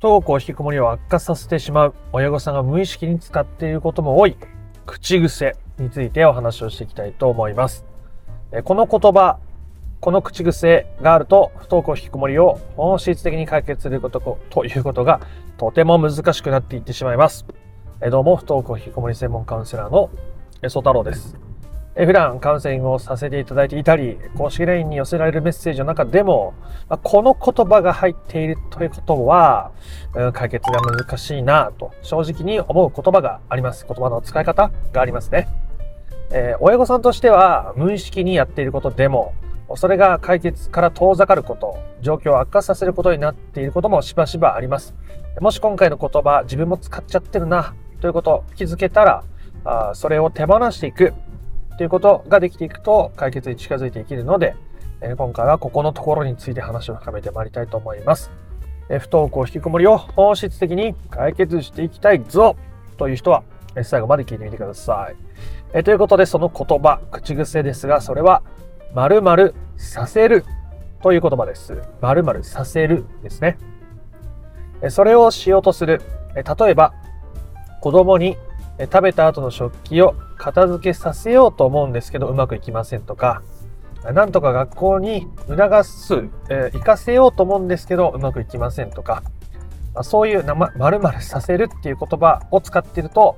不登校引きこもりを悪化させてしまう親御さんが無意識に使っていることも多い口癖についてお話をしていきたいと思います。この言葉、この口癖があると不登校引きこもりを本質的に解決することということがとても難しくなっていってしまいます。どうも不登校引きこもり専門カウンセラーの曽太郎です。え普段カウンセリングをさせていただいていたり、公式 LINE に寄せられるメッセージの中でも、まこの言葉が入っているということは、解決が難しいなと正直に思う言葉があります。言葉の使い方がありますね。えー、親御さんとしては無意識にやっていることでも、それが解決から遠ざかること、状況を悪化させることになっていることもしばしばあります。もし今回の言葉、自分も使っちゃってるな、ということを気づけたら、あそれを手放していく、ということができていくと解決に近づいていけるので、え、今回はここのところについて話を深めてまいりたいと思います。え、不登校引きこもりを本質的に解決していきたいぞという人は、え、最後まで聞いてみてください。えということでその言葉、口癖ですが、それは〇〇させるという言葉です。〇〇させるですね。それをしようとする。例えば、子供に食べた後の食器を片付けさせようと思うんですけどうまくいきませんとか、なんとか学校に促す、えー、行かせようと思うんですけどうまくいきませんとか、まあ、そういうまるまるさせるっていう言葉を使っていると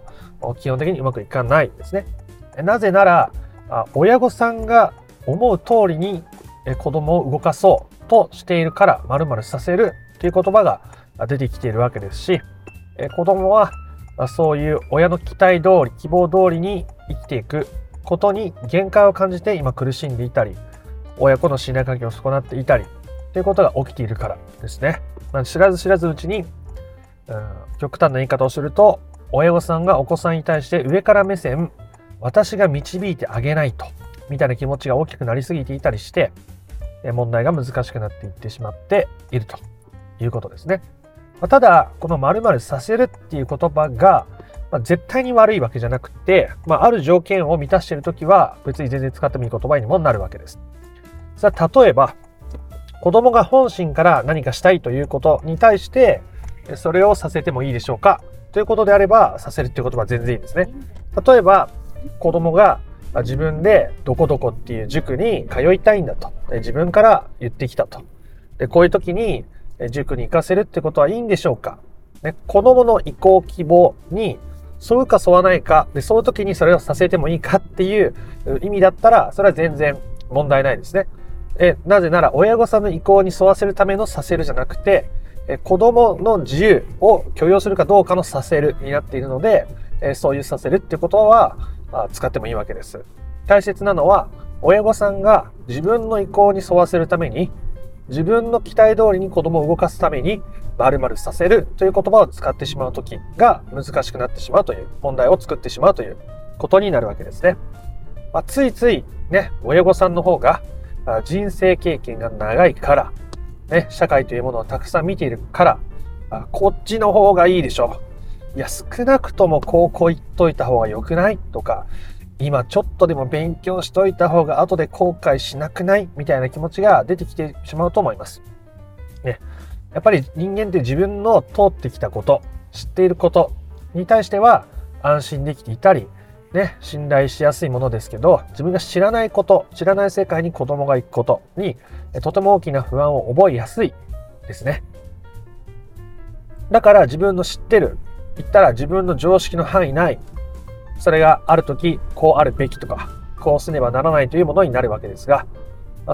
基本的にうまくいかないですね。なぜなら親御さんが思う通りに子供を動かそうとしているからまるまるさせるという言葉が出てきているわけですし子供はまあ、そういう親の期待通り希望通りに生きていくことに限界を感じて今苦しんでいたり親子の信頼関係を損なっていたりということが起きているからですね、まあ、知らず知らずうちに、うん、極端な言い方をすると親御さんがお子さんに対して上から目線私が導いてあげないとみたいな気持ちが大きくなりすぎていたりして問題が難しくなっていってしまっているということですね。ま、ただ、この〇〇させるっていう言葉が、まあ、絶対に悪いわけじゃなくて、まあ、ある条件を満たしているときは、別に全然使ってもいい言葉にもなるわけです。さあ、例えば、子供が本心から何かしたいということに対して、それをさせてもいいでしょうか？ということであれば、させるっていう言葉は全然いいですね。例えば、子供が自分でどこどこっていう塾に通いたいんだと。自分から言ってきたと。で、こういう時に、塾に行かせるってことはいいんでしょうか、ね、子供の意向希望に沿うか沿わないかで、その時にそれをさせてもいいかっていう意味だったら、それは全然問題ないですね。えなぜなら、親御さんの意向に沿わせるためのさせるじゃなくて、え子供の自由を許容するかどうかのさせるになっているので、えそういうさせるってことは、あ、使ってもいいわけです。大切なのは、親御さんが自分の意向に沿わせるために自分の期待通りに子供を動かすために〇〇させるという言葉を使ってしまう時が難しくなってしまうという問題を作ってしまうということになるわけですね。まあ、ついついね、親御さんの方が人生経験が長いから、ね、社会というものをたくさん見ているから、あこっちの方がいいでしょ。いや、少なくとも高校行っといた方が良くないとか、今ちょっとでも勉強しといた方が後で後悔しなくない？みたいな気持ちが出てきてしまうと思います。ね。やっぱり人間って自分の通ってきたこと、知っていることに対しては安心できていたり、ね、信頼しやすいものですけど、自分が知らないこと、知らない世界に子供が行くことに、とても大きな不安を覚えやすいですね。だから自分の知ってる、言ったら自分の常識の範囲内それがある時こうあるべきとかこうすねばならないというものになるわけですが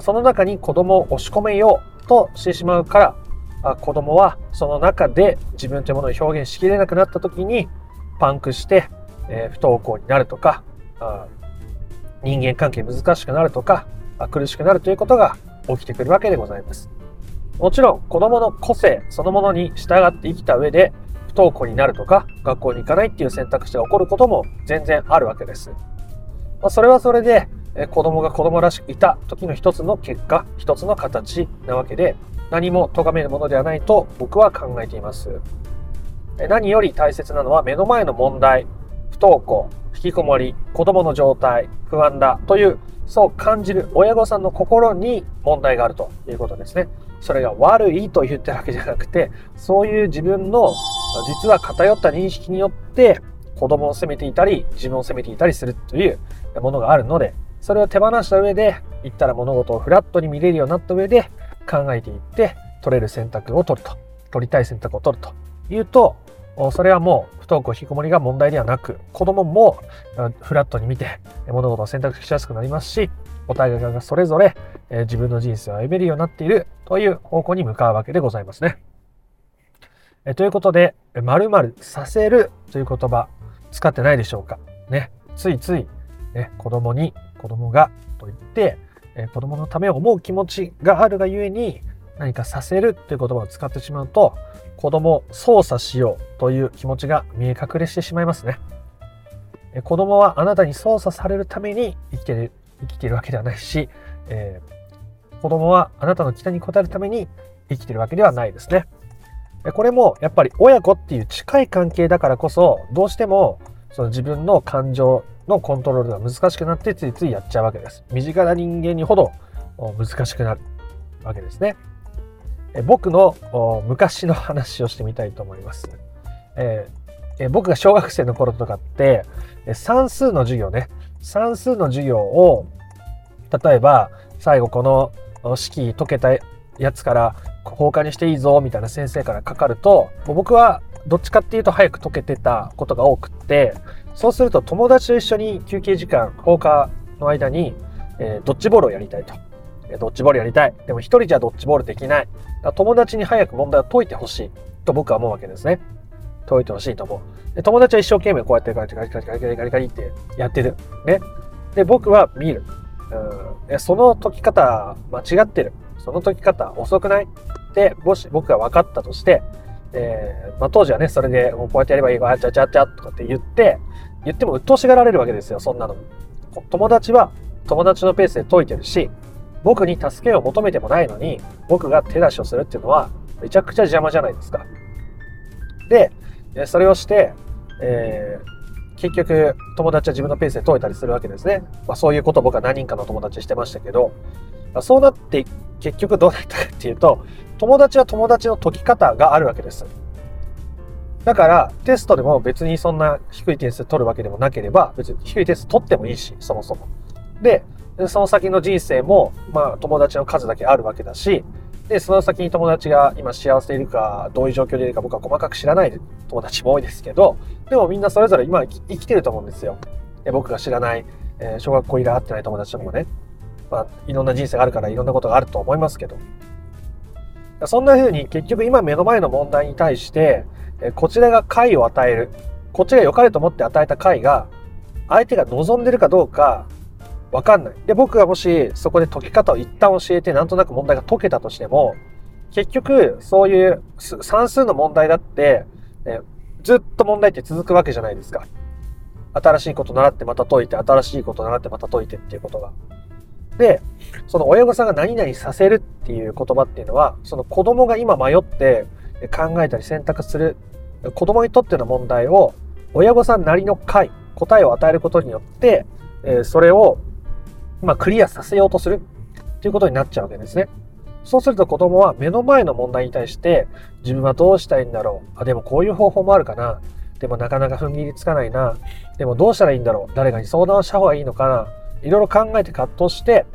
その中に子供を押し込めようとしてしまうから子供はその中で自分というものを表現しきれなくなった時にパンクして、え不登校になるとか人間関係難しくなるとか苦しくなるということが起きてくるわけでございます。もちろん子供の個性そのものに従って生きた上で登校になるとか、学校に行かないっていう選択肢が起こることも全然あるわけです。まあ、それはそれで、え子供が子供らしくいた時の一つの結果、一つの形なわけで、何も咎めるものではないと僕は考えています。何より大切なのは目の前の問題、不登校、引きこもり、子供の状態、不安だというそう感じる親御さんの心に問題があるということですね。それが悪いと言ってるわけじゃなくて、そういう自分の実は偏った認識によって子供を責めていたり、自分を責めていたりするというものがあるので、それを手放した上で、言ったら物事をフラットに見れるようになった上で考えていって、取れる選択を取ると。取りたい選択を取るというと、それはもう不登校引きこもりが問題ではなく、子供もフラットに見て物事を選択しやすくなりますし、お互いがそれぞれえ自分の人生を歩めるようになっているという方向に向かうわけでございますね。えということで、〇〇させるという言葉使ってないでしょうか？ね。ついつい、ね、子供に子供がと言ってえ、子供のためを思う気持ちがあるがゆえに何かさせるという言葉を使ってしまうと子供を操作しようという気持ちが見え隠れしてしまいますね。子供はあなたに操作されるために生きてる生きているわけではないし、えー、子供はあなたの期待に応えるために生きてるわけではないですね。これもやっぱり親子っていう近い関係だからこそどうしてもその自分の感情のコントロールが難しくなってついついやっちゃうわけです。身近な人間にほど難しくなるわけですね。僕の昔の話をしてみたいと思います。えー、僕が小学生の頃とかって算数の授業ね算数の授業を例えば最後この式解けたやつから交換にしていいぞみたいな先生からかかると僕はどっちかっていうと早く解けてたことが多くってそうすると友達と一緒に休憩時間放課の間に、えー、ドッジボールをやりたいとドッジボールやりたい。でも一人じゃドッジボールできない。友達に早く問題を解いてほしいと僕は思うわけですね。解いてほしいと思う。で友達は一生懸命こうやってガリガリガリガリガリガリってやってる。ね。で、僕は見る。うん、その解き方間違ってる。その解き方遅くない？ってもし僕が分かったとして、えーまあ、当時はね、それでもうこうやってやればいいわ、あちゃちゃちゃとかって言って、言っても鬱陶しがられるわけですよ、そんなの。友達は友達のペースで解いてるし、僕に助けを求めてもないのに、僕が手出しをするっていうのは、めちゃくちゃ邪魔じゃないですか。で、それをして、えー、結局、友達は自分のペースで解いたりするわけですね。まあ、そういうことを僕は何人かの友達してましたけど、まあ、そうなって結局どうなったかっていうと、友達は友達の解き方があるわけです。だから、テストでも別にそんな低い点数取るわけでもなければ、別に低い点数取ってもいいし、そもそも。で、でその先の人生も、まあ、友達の数だけあるわけだし、で、その先に友達が今幸せでいるか、どういう状況でいるか僕は細かく知らない友達も多いですけど、でもみんなそれぞれ今生きてると思うんですよ。で僕が知らない、えー、小学校以来会ってない友達とかもね、まあ、いろんな人生があるからいろんなことがあると思いますけど、そんな風に結局今目の前の問題に対して、えこちらが解を与える、こっちが良かれと思って与えた解が、相手が望んでるかどうか、わかんない。で、僕がもしそこで解き方を一旦教えてなんとなく問題が解けたとしても、結局そういう算数の問題だって、ね、ずっと問題って続くわけじゃないですか。新しいこと習ってまた解いて、新しいこと習ってまた解いてっていうことが。で、その親御さんが何々させるっていう言葉っていうのは、その子供が今迷って考えたり選択する子供にとっての問題を親御さんなりの解、答えを与えることによって、えそれをまあ、クリアさせようとするっていうことになっちゃうわけですね。そうすると子供は目の前の問題に対して自分はどうしたいんだろう？あ、でもこういう方法もあるかな？でもなかなか踏ん切りつかないな？でもどうしたらいいんだろう？誰かに相談した方がいいのかな？いろいろ考えて葛藤して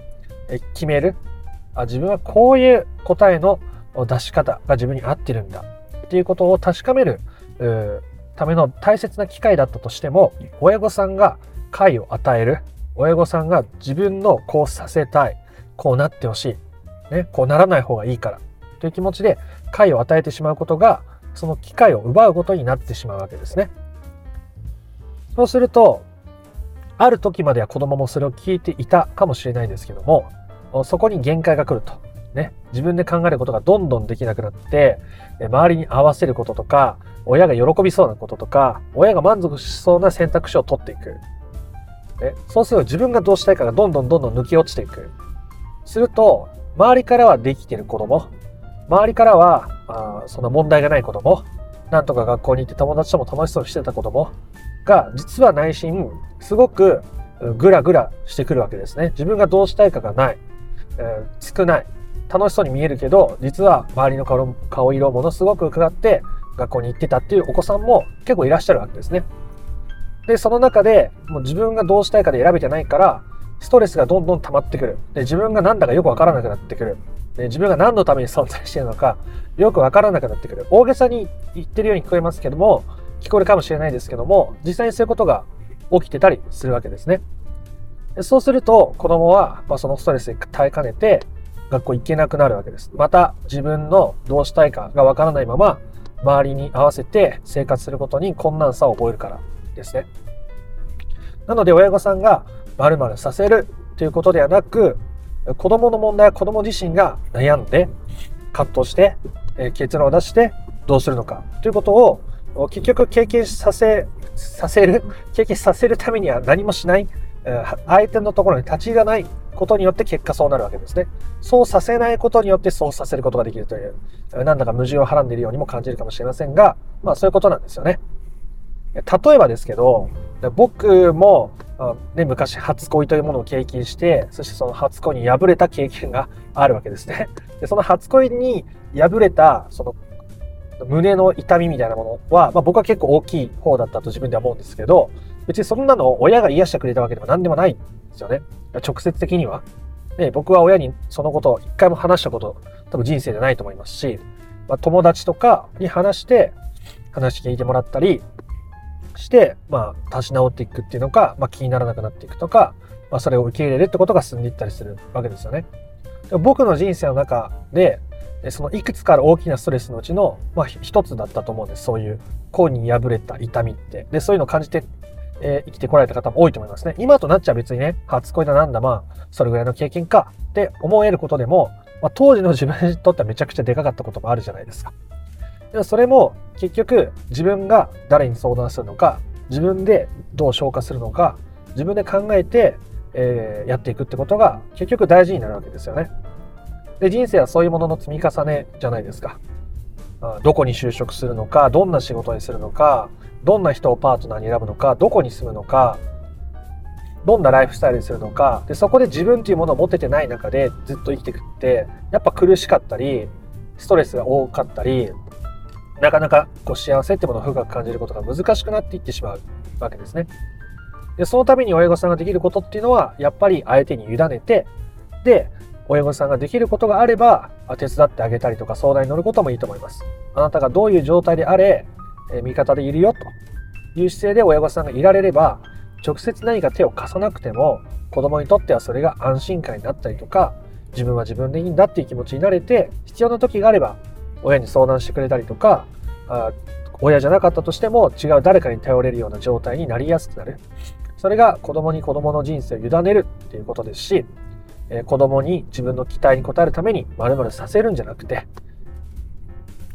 決める？あ、自分はこういう答えの出し方が自分に合ってるんだ。っていうことを確かめるための大切な機会だったとしても、親御さんが解を与える。親御さんが自分のこうさせたい、こうなってほしい、ね、こうならない方がいいからという気持ちで解を与えてしまうことが、その機会を奪うことになってしまうわけですね。そうすると、ある時までは子供もそれを聞いていたかもしれないんですけども、そこに限界が来ると。ね、自分で考えることがどんどんできなくなって、周りに合わせることとか、親が喜びそうなこととか、親が満足しそうな選択肢を取っていく。ね。そうすると自分がどうしたいかがどんどんどんどん抜き落ちていく。すると、周りからはできてる子供、周りからは、あその問題がない子供、なんとか学校に行って友達とも楽しそうにしてた子供が、実は内心、すごくぐらぐらしてくるわけですね。自分がどうしたいかがない、えー、少ない、楽しそうに見えるけど、実は周りの顔顔色をものすごく伺って学校に行ってたっていうお子さんも結構いらっしゃるわけですね。で、その中でもう自分がどうしたいかで選べてないから、ストレスがどんどん溜まってくる。で、自分が何だかよくわからなくなってくる。で、自分が何のために存在しているのか、よくわからなくなってくる。大げさに言ってるように聞こえますけども、聞こえるかもしれないですけども、実際にそういうことが起きてたりするわけですね。でそうすると、子供は、ま、そのストレスに耐えかねて、学校行けなくなるわけです。また、自分のどうしたいかがわからないまま、周りに合わせて生活することに困難さを覚えるからですね。なので、親御さんが〇〇させるということではなく、子供の問題は子供自身が悩んで、葛藤して、え結論を出してどうするのかということを結局経験させ、させる、経験させるためには何もしない、相手のところに立ち入らないことによって結果そうなるわけですね。そうさせないことによってそうさせることができるという、なんだか矛盾をはらんでいるようにも感じるかもしれませんが、まあそういうことなんですよね。例えばですけど、僕も、ね、昔初恋というものを経験して、そしてその初恋に敗れた経験があるわけですね。でその初恋に敗れた、その胸の痛みみたいなものは、まあ、僕は結構大きい方だったと自分では思うんですけど、別にそんなの親が癒してくれたわけでも何でもないんですよね。直接的には。で僕は親にそのことを一回も話したこと多分人生でないと思いますし、まあ、友達とかに話して話聞いてもらったりして、まあ、立ち直っていくっていうのか、まあ、気にならなくなっていくとか、まあ、それを受け入れるってことが進んでいったりするわけですよね。で僕の人生の中で、そのいくつかある大きなストレスのうちの、まあ、一つだったと思うんです。そういう、甲に破れた痛みって。で、そういうのを感じて、えー、生きてこられた方も多いと思いますね。今となっちゃ別にね、初恋だなんだ、まあ、それぐらいの経験かって思えることでも、まあ、当時の自分にとってはめちゃくちゃでかかったこともあるじゃないですか。でもそれも結局自分が誰に相談するのか、自分でどう消化するのか、自分で考えて、えー、やっていくってことが結局大事になるわけですよね。で、人生はそういうものの積み重ねじゃないですか。どこに就職するのか、どんな仕事にするのか、どんな人をパートナーに選ぶのか、どこに住むのか、どんなライフスタイルにするのか、で、そこで自分というものを持ててない中でずっと生きてくって、やっぱ苦しかったり、ストレスが多かったり、なかなかこう幸せってものを深く感じることが難しくなっていってしまうわけですね。で、そのために親御さんができることっていうのは、やっぱり相手に委ねて、で、親御さんができることがあれば、手伝ってあげたりとか相談に乗ることもいいと思います。あなたがどういう状態であれ、味方でいるよという姿勢で親御さんがいられれば、直接何か手を貸さなくても、子供にとってはそれが安心感になったりとか、自分は自分でいいんだっていう気持ちになれて、必要な時があれば親に相談してくれたりとか、あ親じゃなかったとしても違う誰かに頼れるような状態になりやすくなる。それが子供に子供の人生を委ねるっていうことですし、えー、子供に自分の期待に応えるために〇〇させるんじゃなくて、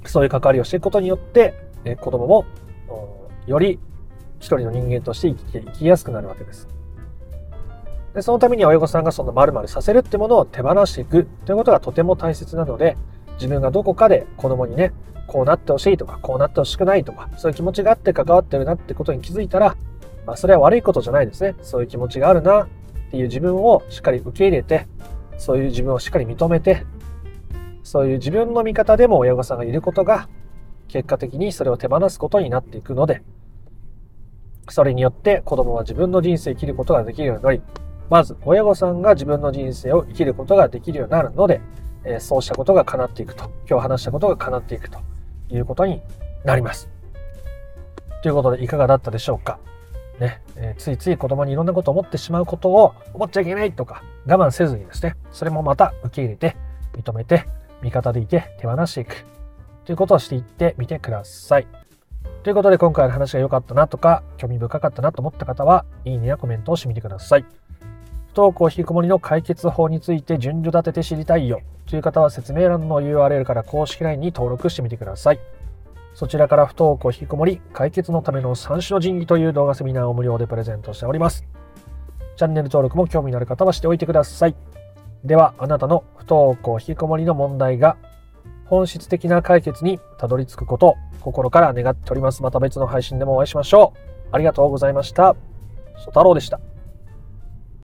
そういう関わりをしていくことによって、えー、子供もより一人の人間として生きて生きやすくなるわけです。でそのために親御さんがその〇〇させるってものを手放していくということがとても大切なので、自分がどこかで子供にね、こうなってほしいとか、こうなってほしくないとか、そういう気持ちがあって関わってるなってことに気づいたら、まあ、それは悪いことじゃないですね。そういう気持ちがあるなっていう自分をしっかり受け入れて、そういう自分をしっかり認めて、そういう自分の味方でも親御さんがいることが、結果的にそれを手放すことになっていくので、それによって子供は自分の人生を生きることができるようになり、まず親御さんが自分の人生を生きることができるようになるので、えそうしたことが叶っていくと、今日話したことが叶っていくということになります。ということでいかがだったでしょうか？ね、えー、ついつい子供にいろんなことを思ってしまうことを思っちゃいけないとか我慢せずにですね、それもまた受け入れて、認めて、味方でいて手放していくということをしていってみてください。ということで今回の話が良かったなとか興味深かったなと思った方は、いいねやコメントをしてみてください。不登校引きこもりの解決法について順序立てて知りたいよという方は説明欄の URL から公式 LINE に登録してみてください。そちらから不登校引きこもり解決のための三種の神器という動画セミナーを無料でプレゼントしております。チャンネル登録も興味のある方はしておいてください。では、あなたの不登校引きこもりの問題が本質的な解決にたどり着くことを心から願っております。また別の配信でもお会いしましょう。ありがとうございました。ソ太郎でした。